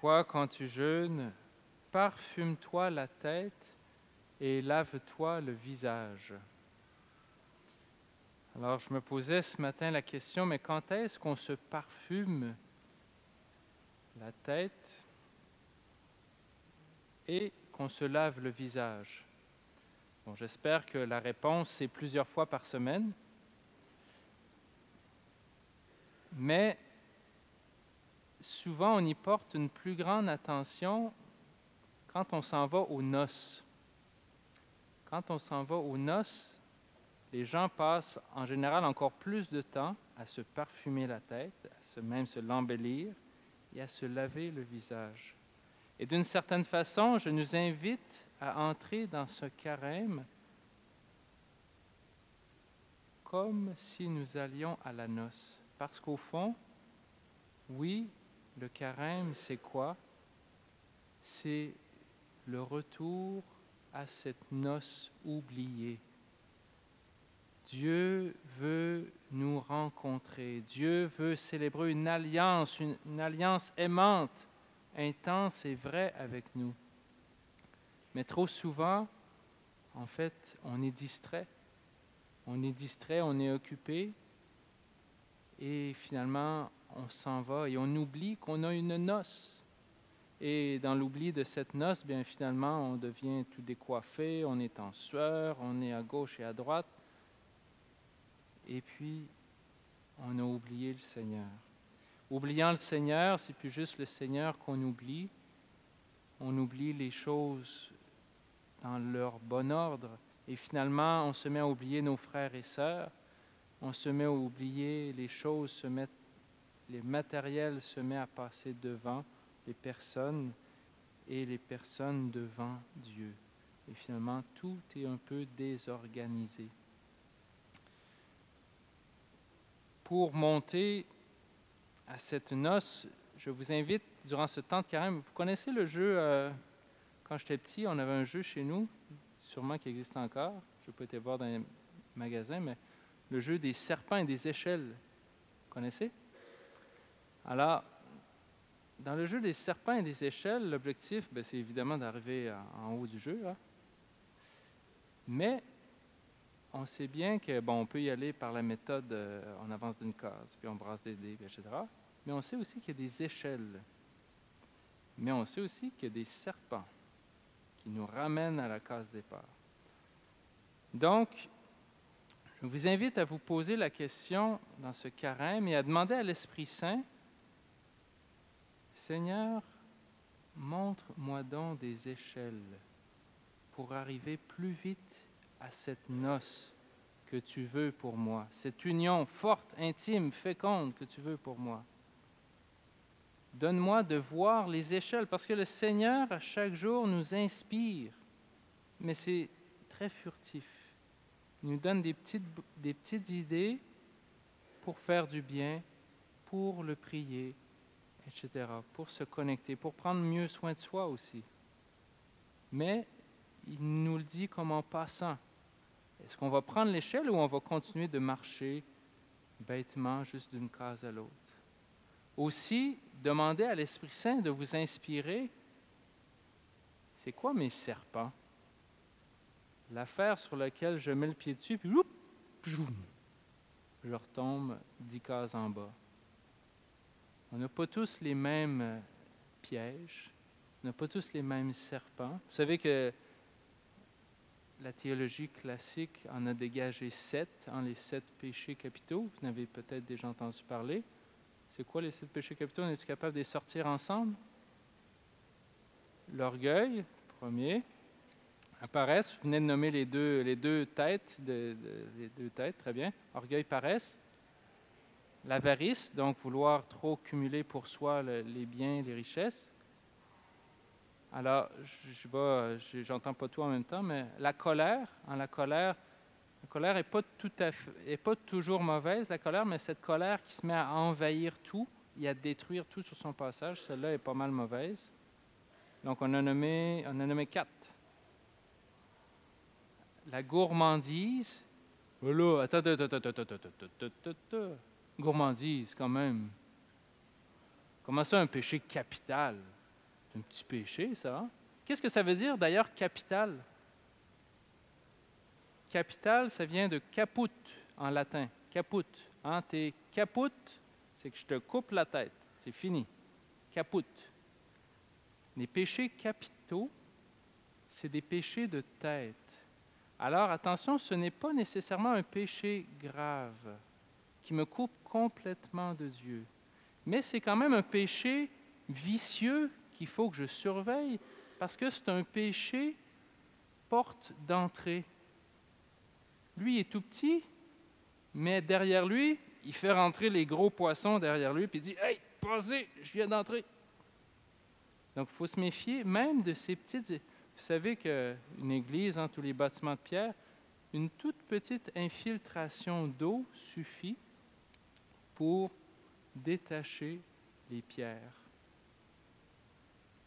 Toi, quand tu jeûnes, parfume-toi la tête et lave-toi le visage. Alors, je me posais ce matin la question, mais quand est-ce qu'on se parfume la tête et qu'on se lave le visage? Bon, j'espère que la réponse, c'est plusieurs fois par semaine. Mais souvent, on y porte une plus grande attention quand on s'en va aux noces. Quand on s'en va aux noces, les gens passent en général encore plus de temps à se parfumer la tête, à se, même se l'embellir et à se laver le visage. Et d'une certaine façon, je nous invite à entrer dans ce carême comme si nous allions à la noce. Parce qu'au fond, oui, le carême, c'est quoi? C'est le retour à cette noce oubliée Dieu veut nous rencontrer. Dieu veut célébrer une alliance, une, alliance aimante, intense et vraie avec nous. Mais trop souvent, en fait, on est distrait. On est distrait, on est occupé. Et finalement, on s'en va et on oublie qu'on a une noce. Et dans l'oubli de cette noce, bien finalement, on devient tout décoiffé, on est en sueur, on est à gauche et à droite et puis on a oublié le Seigneur. Oubliant le Seigneur, c'est plus juste le Seigneur qu'on oublie. On oublie les choses dans leur bon ordre. Et finalement, on se met à oublier nos frères et sœurs. On se met à oublier les choses, se met, les matériels se met à passer devant les personnes et les personnes devant Dieu. Et finalement, tout est un peu désorganisé. pour monter à cette noce, je vous invite durant ce temps de carême. Vous connaissez le jeu, euh, quand j'étais petit, on avait un jeu chez nous, sûrement qui existe encore. Je peux pas voir dans les magasins, mais le jeu des serpents et des échelles. Vous connaissez? Alors, dans le jeu des serpents et des échelles, l'objectif, ben, c'est évidemment d'arriver en haut du jeu. Hein. Mais on sait bien que on peut y aller par la méthode euh, on avance d'une case, puis on brasse des dés, etc. Mais on sait aussi qu'il y a des échelles. Mais on sait aussi qu'il y a des serpents qui nous ramènent à la case départ. Donc, je vous invite à vous poser la question dans ce carême et à demander à l'Esprit Saint, Seigneur, montre-moi donc des échelles pour arriver plus vite à cette noce que tu veux pour moi, cette union forte, intime, féconde que tu veux pour moi. Donne-moi de voir les échelles, parce que le Seigneur, à chaque jour, nous inspire, mais c'est très furtif. Il nous donne des petites, des petites idées pour faire du bien, pour le prier, etc., pour se connecter, pour prendre mieux soin de soi aussi. Mais il nous le dit comme en passant. Est-ce qu'on va prendre l'échelle ou on va continuer de marcher bêtement juste d'une case à l'autre? Aussi, demandez à l'Esprit Saint de vous inspirer. C'est quoi mes serpents? L'affaire sur laquelle je mets le pied dessus, puis je retombe dix cases en bas. On n'a pas tous les mêmes pièges, on n'a pas tous les mêmes serpents. Vous savez que la théologie classique en a dégagé sept, en les sept péchés capitaux. Vous n'avez peut-être déjà entendu parler. C'est quoi les sept péchés capitaux? On est capable de les sortir ensemble? L'orgueil, premier. La paresse, vous venez de nommer les deux, les deux têtes, les deux têtes, très bien. Orgueil, paresse. L'avarice, donc vouloir trop cumuler pour soi les biens, les richesses. Alors, je j'entends pas tout en même temps, mais la colère, hein, la colère, la colère n'est pas, tout à pas toujours mauvaise, la colère, mais cette colère qui se met à envahir tout et à détruire tout sur son passage, celle-là est pas mal mauvaise. Donc, on a nommé, on a nommé quatre. La gourmandise. Oh attends, attends, attends, attends, attends, attends, attends. Gourmandise, quand même. Comment ça, un péché capital? C'est un petit péché, ça. Hein? Qu'est-ce que ça veut dire d'ailleurs capital? Capital, ça vient de caput en latin. Caput. Hein? T'es caput, c'est que je te coupe la tête. C'est fini. Caput. Les péchés capitaux, c'est des péchés de tête. Alors attention, ce n'est pas nécessairement un péché grave qui me coupe complètement de Dieu, mais c'est quand même un péché vicieux qu'il faut que je surveille parce que c'est un péché porte d'entrée. Lui est tout petit, mais derrière lui, il fait rentrer les gros poissons derrière lui, puis il dit Hey, passez, je viens d'entrer. Donc, il faut se méfier même de ces petites. Vous savez qu'une église, hein, tous les bâtiments de pierre, une toute petite infiltration d'eau suffit pour détacher les pierres.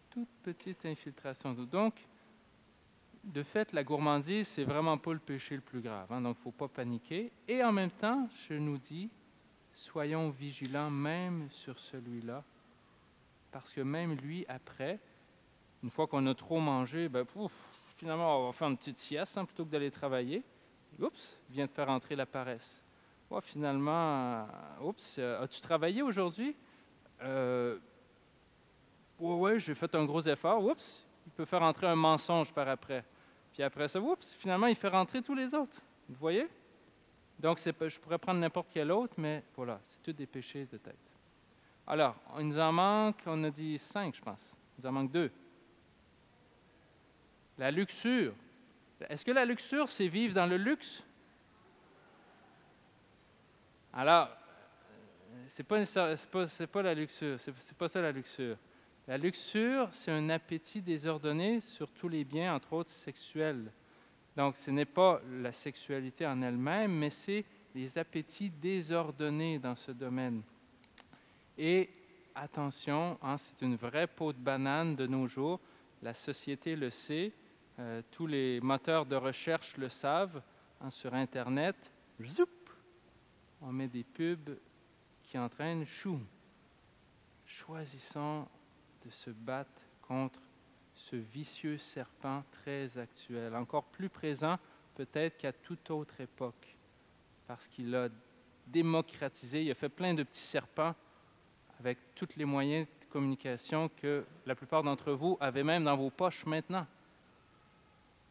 Toute petite infiltration d'eau. Donc, de fait, la gourmandise, c'est vraiment pas le péché le plus grave. Hein, donc, il ne faut pas paniquer. Et en même temps, je nous dis, soyons vigilants même sur celui-là parce que même lui, après, une fois qu'on a trop mangé, ben, finalement, on va faire une petite sieste hein, plutôt que d'aller travailler. Oups, vient de faire entrer la paresse. Finalement, euh, oups, euh, as-tu travaillé aujourd'hui? Euh, oui, ouais, j'ai fait un gros effort. Oups, il peut faire entrer un mensonge par après. Puis après ça, oups, finalement, il fait rentrer tous les autres. Vous voyez? Donc, je pourrais prendre n'importe quel autre, mais voilà, c'est tout des péchés de tête. Alors, il nous en manque, on a dit cinq, je pense. Il nous en manque deux. La luxure. Est-ce que la luxure, c'est vivre dans le luxe? Alors, c'est pas, pas, pas la luxure, c'est pas ça la luxure. La luxure, c'est un appétit désordonné sur tous les biens, entre autres sexuels. Donc, ce n'est pas la sexualité en elle-même, mais c'est les appétits désordonnés dans ce domaine. Et attention, hein, c'est une vraie peau de banane de nos jours. La société le sait, euh, tous les moteurs de recherche le savent. Hein, sur Internet, on met des pubs qui entraînent chou. Choisissons de se battre contre ce vicieux serpent très actuel, encore plus présent peut-être qu'à toute autre époque, parce qu'il a démocratisé, il a fait plein de petits serpents avec tous les moyens de communication que la plupart d'entre vous avez même dans vos poches maintenant.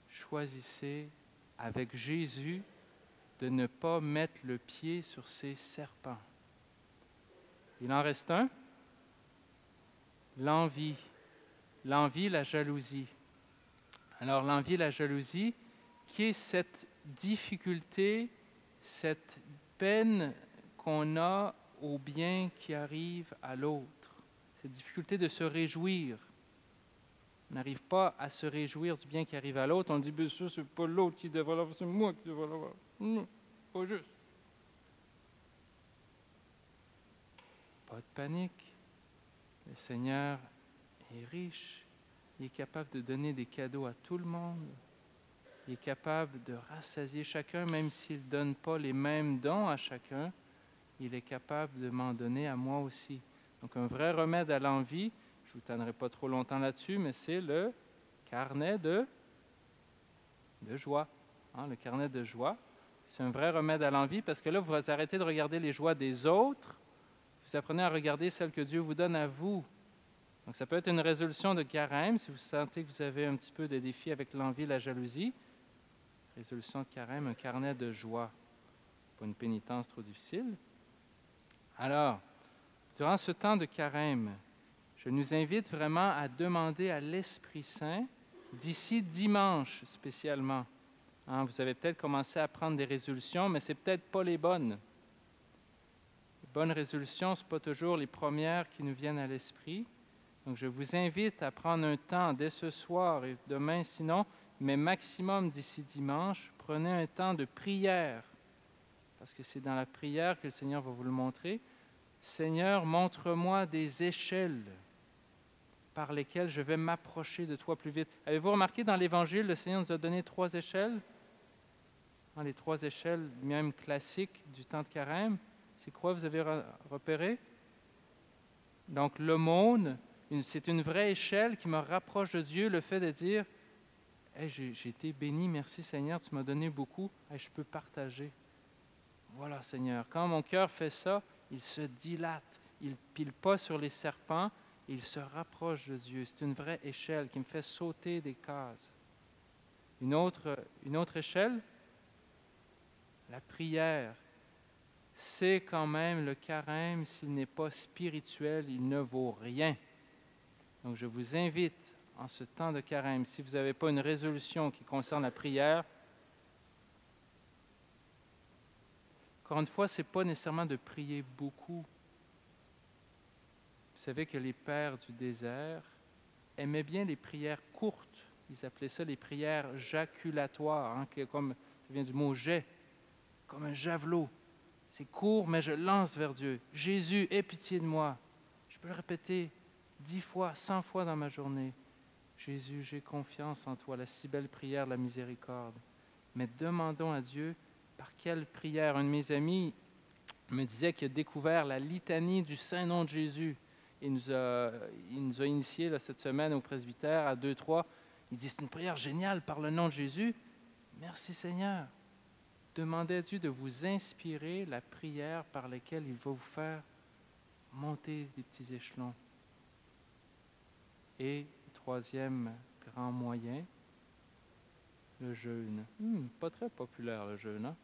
Choisissez avec Jésus de ne pas mettre le pied sur ces serpents. Il en reste un, l'envie. L'envie, la jalousie. Alors l'envie, la jalousie, qui est cette difficulté, cette peine qu'on a au bien qui arrive à l'autre, cette difficulté de se réjouir. On n'arrive pas à se réjouir du bien qui arrive à l'autre. On dit, bien sûr, c'est pas l'autre qui devrait l'avoir, c'est moi qui devrais l'avoir. Juste. Pas de panique. Le Seigneur est riche. Il est capable de donner des cadeaux à tout le monde. Il est capable de rassasier chacun, même s'il ne donne pas les mêmes dons à chacun il est capable de m'en donner à moi aussi. Donc un vrai remède à l'envie, je ne vous tannerai pas trop longtemps là-dessus, mais c'est le carnet de, de joie. Hein, le carnet de joie, c'est un vrai remède à l'envie parce que là, vous arrêtez de regarder les joies des autres, vous apprenez à regarder celles que Dieu vous donne à vous. Donc ça peut être une résolution de carême si vous sentez que vous avez un petit peu de défis avec l'envie, la jalousie. Résolution de carême, un carnet de joie. Pas une pénitence trop difficile. Alors, durant ce temps de carême, je nous invite vraiment à demander à l'Esprit Saint, d'ici dimanche spécialement. Hein, vous avez peut-être commencé à prendre des résolutions, mais ce n'est peut-être pas les bonnes. Les bonnes résolutions, ce pas toujours les premières qui nous viennent à l'esprit. Donc, je vous invite à prendre un temps dès ce soir et demain, sinon, mais maximum d'ici dimanche, prenez un temps de prière, parce que c'est dans la prière que le Seigneur va vous le montrer. Seigneur, montre-moi des échelles par lesquelles je vais m'approcher de toi plus vite. Avez-vous remarqué dans l'Évangile, le Seigneur nous a donné trois échelles? Dans les trois échelles même classiques du temps de carême, c'est quoi vous avez repéré? Donc l'aumône, c'est une vraie échelle qui me rapproche de Dieu, le fait de dire, j'ai, été béni, merci Seigneur, tu m'as donné beaucoup, je peux partager. Voilà Seigneur, quand mon cœur fait ça, il se dilate, il pile pas sur les serpents, il se rapproche de Dieu. C'est une vraie échelle qui me fait sauter des cases. Une autre, une autre échelle, la prière. C'est quand même le carême, s'il n'est pas spirituel, il ne vaut rien. Donc je vous invite en ce temps de carême, si vous n'avez pas une résolution qui concerne la prière, encore une fois, ce n'est pas nécessairement de prier beaucoup. Vous savez que les pères du désert aimaient bien les prières courtes. Ils appelaient ça les prières jaculatoires, hein, comme ça vient du mot jet, comme un javelot. C'est court, mais je lance vers Dieu. Jésus, aie pitié de moi. Je peux le répéter dix fois, cent fois dans ma journée. Jésus, j'ai confiance en toi, la si belle prière de la miséricorde. Mais demandons à Dieu par quelle prière? Un de mes amis me disait qu'il a découvert la litanie du Saint-Nom de Jésus. Il nous a, il initiés cette semaine au presbytère à deux, trois. Il dit c'est une prière géniale par le nom de Jésus. Merci Seigneur. Demandez à Dieu de vous inspirer la prière par laquelle il va vous faire monter des petits échelons. Et troisième grand moyen, le jeûne. Hmm, pas très populaire le jeûne. Hein?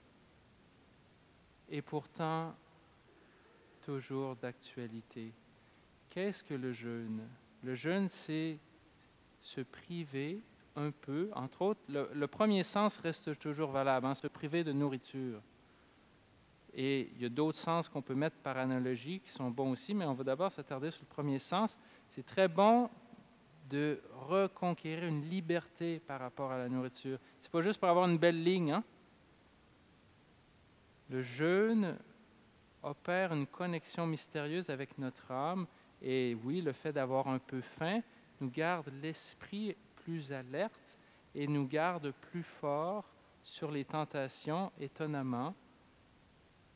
Et pourtant, toujours d'actualité. Qu'est-ce que le jeûne? Le jeûne, c'est se priver un peu, entre autres, le, premier sens reste toujours valable, hein, se priver de nourriture. Et il y a d'autres sens qu'on peut mettre par analogie qui sont bons aussi, mais on va d'abord s'attarder sur le premier sens. C'est très bon de reconquérir une liberté par rapport à la nourriture. C'est pas juste pour avoir une belle ligne. Hein? Le jeûne opère une connexion mystérieuse avec notre âme. Et oui, le fait d'avoir un peu faim nous garde l'esprit plus alerte et nous garde plus fort sur les tentations, étonnamment.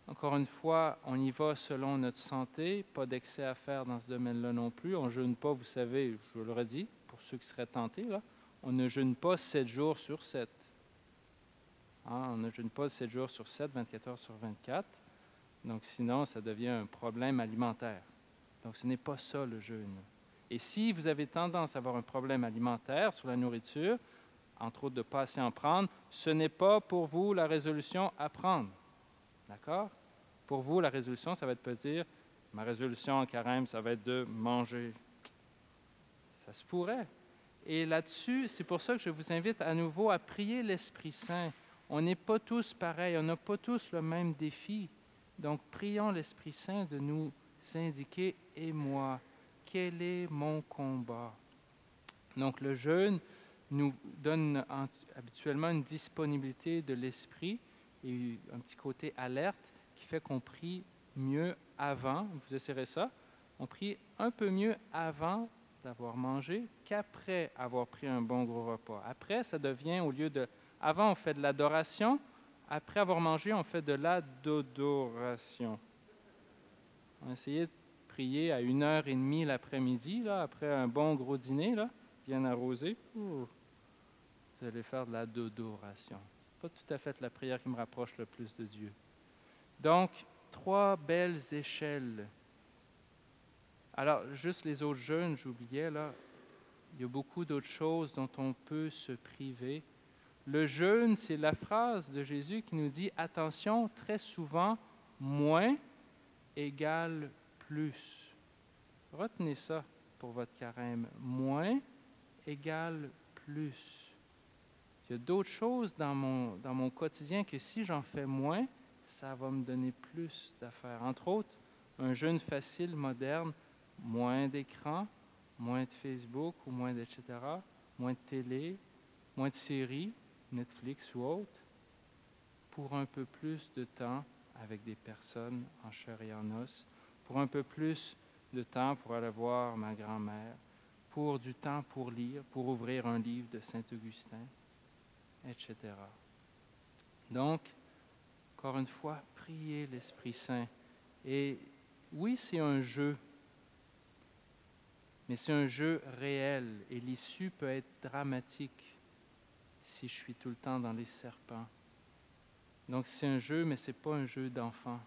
Encore une fois, on y va selon notre santé, pas d'excès à faire dans ce domaine-là non plus. On ne jeûne pas, vous savez, je l'aurais dit, pour ceux qui seraient tentés, là, on ne jeûne pas 7 jours sur 7. Hein, on ne jeûne pas 7 jours sur 7, 24 heures sur 24. Donc sinon, ça devient un problème alimentaire. Donc ce n'est pas ça le jeûne. Et si vous avez tendance à avoir un problème alimentaire sur la nourriture, entre autres de ne pas assez en prendre, ce n'est pas pour vous la résolution à prendre. D'accord? Pour vous, la résolution, ça va être de dire, ma résolution en carême, ça va être de manger. Ça se pourrait. Et là-dessus, c'est pour ça que je vous invite à nouveau à prier l'Esprit Saint. On n'est pas tous pareils, on n'a pas tous le même défi. Donc, prions l'Esprit Saint de nous indiquer, et moi, quel est mon combat? Donc, le jeûne nous donne habituellement une disponibilité de l'esprit et un petit côté alerte fait qu'on prie mieux avant, vous essayerez ça, on prie un peu mieux avant d'avoir mangé qu'après avoir pris un bon gros repas. Après, ça devient, au lieu de... Avant, on fait de l'adoration. Après avoir mangé, on fait de l'adoration. On a essayé de à une heure et demie l'après-midi, là, après un bon gros dîner, là, bien arrosé. vous allez faire de l'adoration. Pas tout à fait la prière qui me rapproche le plus de Dieu. Donc, trois belles échelles. Alors, juste les autres jeunes, j'oubliais, là, il y a beaucoup d'autres choses dont on peut se priver. Le jeûne, c'est la phrase de Jésus qui nous dit, attention, très souvent, moins égale plus. Retenez ça pour votre carême. Moins égale plus. Il y a d'autres choses dans mon, quotidien que si j'en fais moins, ça va me donner plus d'affaires. Entre autres, un jeûne facile, moderne, moins d'écran, moins de Facebook ou moins d'etc., moins de télé, moins de séries, Netflix ou autre, pour un peu plus de temps avec des personnes en chair et en os, pour un peu plus de temps pour aller voir ma grand-mère, pour du temps pour lire, pour ouvrir un livre de Saint-Augustin, etc. Donc, encore une fois, priez l'Esprit Saint. Et oui, c'est un jeu, mais c'est un jeu réel et l'issue peut être dramatique si je suis tout le temps dans les serpents. Donc c'est un jeu, mais ce n'est pas un jeu d'enfant,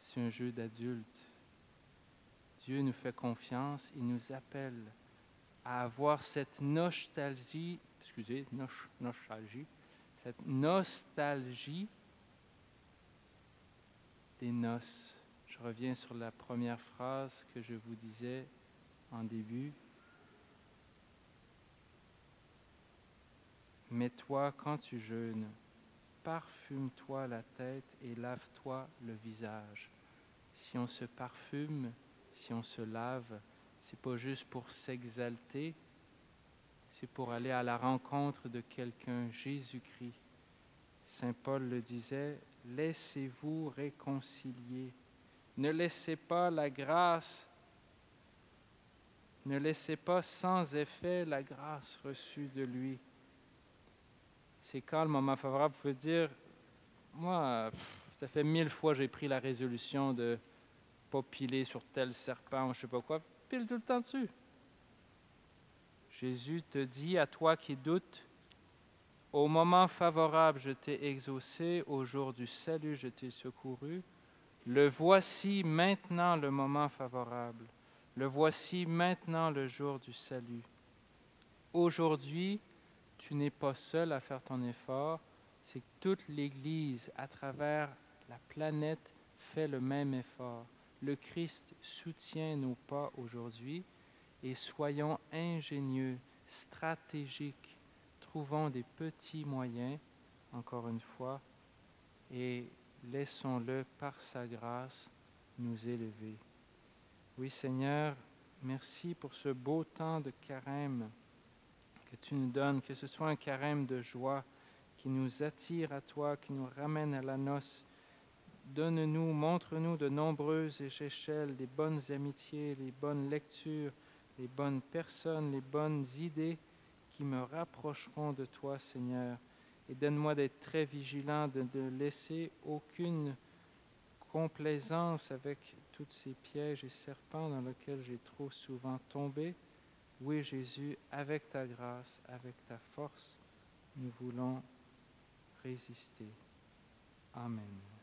c'est un jeu d'adulte. Dieu nous fait confiance, il nous appelle à avoir cette nostalgie, excusez, nostalgie, cette nostalgie des noces. Je reviens sur la première phrase que je vous disais en début. Mais toi, quand tu jeûnes, parfume-toi la tête et lave-toi le visage. Si on se parfume, si on se lave, c'est pas juste pour s'exalter, c'est pour aller à la rencontre de quelqu'un, Jésus-Christ. Saint Paul le disait, laissez-vous réconcilier. Ne laissez pas la grâce, ne laissez pas sans effet la grâce reçue de lui. C'est quand le moment favorable, vous pouvez dire, moi, ça fait mille fois j'ai pris la résolution de pas piler sur tel serpent ou je sais pas quoi, pile tout le temps dessus. Jésus te dit à toi qui doutes, au moment favorable, je t'ai exaucé, au jour du salut, je t'ai secouru. Le voici maintenant le moment favorable. Le voici maintenant le jour du salut. Aujourd'hui, tu n'es pas seul à faire ton effort, c'est que toute l'Église à travers la planète fait le même effort. Le Christ soutient nos pas aujourd'hui et soyons ingénieux, stratégiques, trouvons des petits moyens, encore une fois, et laissons-le par sa grâce nous élever. Oui Seigneur, merci pour ce beau temps de carême que tu nous donnes, que ce soit un carême de joie qui nous attire à toi, qui nous ramène à la noce. Donne-nous, montre-nous de nombreuses échelles, les bonnes amitiés, les bonnes lectures, les bonnes personnes, les bonnes idées qui me rapprocheront de toi, Seigneur. Et donne-moi d'être très vigilant, de ne laisser aucune complaisance avec tous ces pièges et serpents dans lesquels j'ai trop souvent tombé. Oui, Jésus, avec ta grâce, avec ta force, nous voulons résister. Amen.